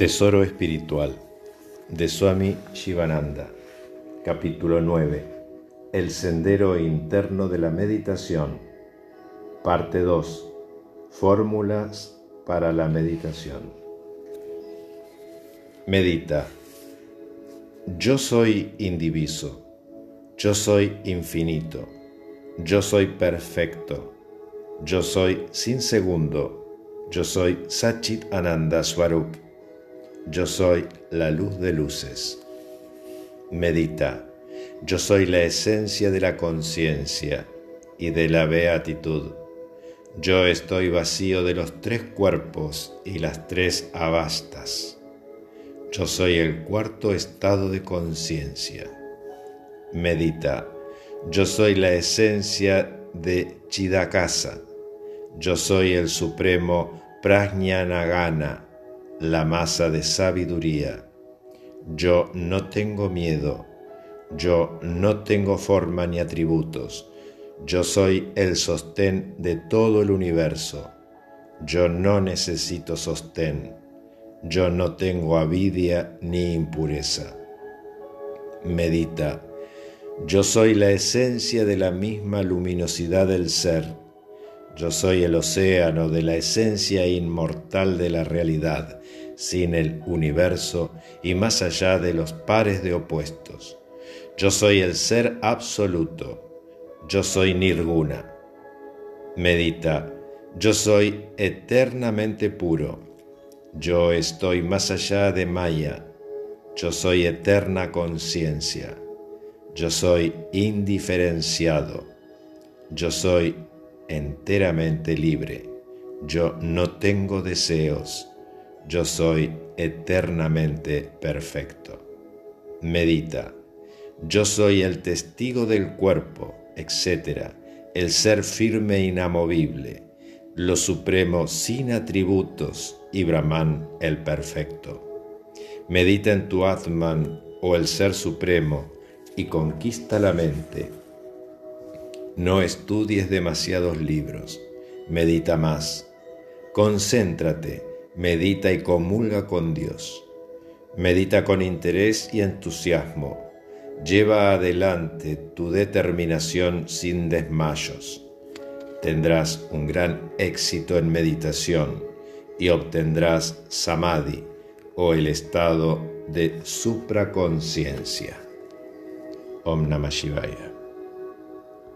Tesoro espiritual de Swami Shivananda, capítulo 9. El sendero interno de la meditación, parte 2. Fórmulas para la meditación. Medita. Yo soy indiviso. Yo soy infinito. Yo soy perfecto. Yo soy sin segundo. Yo soy Sachit Ananda Swarup yo soy la luz de luces. Medita. Yo soy la esencia de la conciencia y de la beatitud. Yo estoy vacío de los tres cuerpos y las tres abastas. Yo soy el cuarto estado de conciencia. Medita. Yo soy la esencia de Chidakasa. Yo soy el supremo Prajnanagana la masa de sabiduría. Yo no tengo miedo, yo no tengo forma ni atributos, yo soy el sostén de todo el universo, yo no necesito sostén, yo no tengo avidia ni impureza. Medita, yo soy la esencia de la misma luminosidad del ser, yo soy el océano de la esencia inmortal de la realidad sin el universo y más allá de los pares de opuestos. Yo soy el ser absoluto, yo soy Nirguna. Medita, yo soy eternamente puro, yo estoy más allá de Maya, yo soy eterna conciencia, yo soy indiferenciado, yo soy enteramente libre, yo no tengo deseos yo soy eternamente perfecto. Medita, yo soy el testigo del cuerpo, etc., el ser firme e inamovible, lo supremo sin atributos y Brahman el perfecto. Medita en tu Atman o el ser supremo y conquista la mente. No estudies demasiados libros, medita más. Concéntrate medita y comulga con Dios. Medita con interés y entusiasmo. Lleva adelante tu determinación sin desmayos. Tendrás un gran éxito en meditación y obtendrás samadhi o el estado de supraconciencia. Om Namah Shivaya.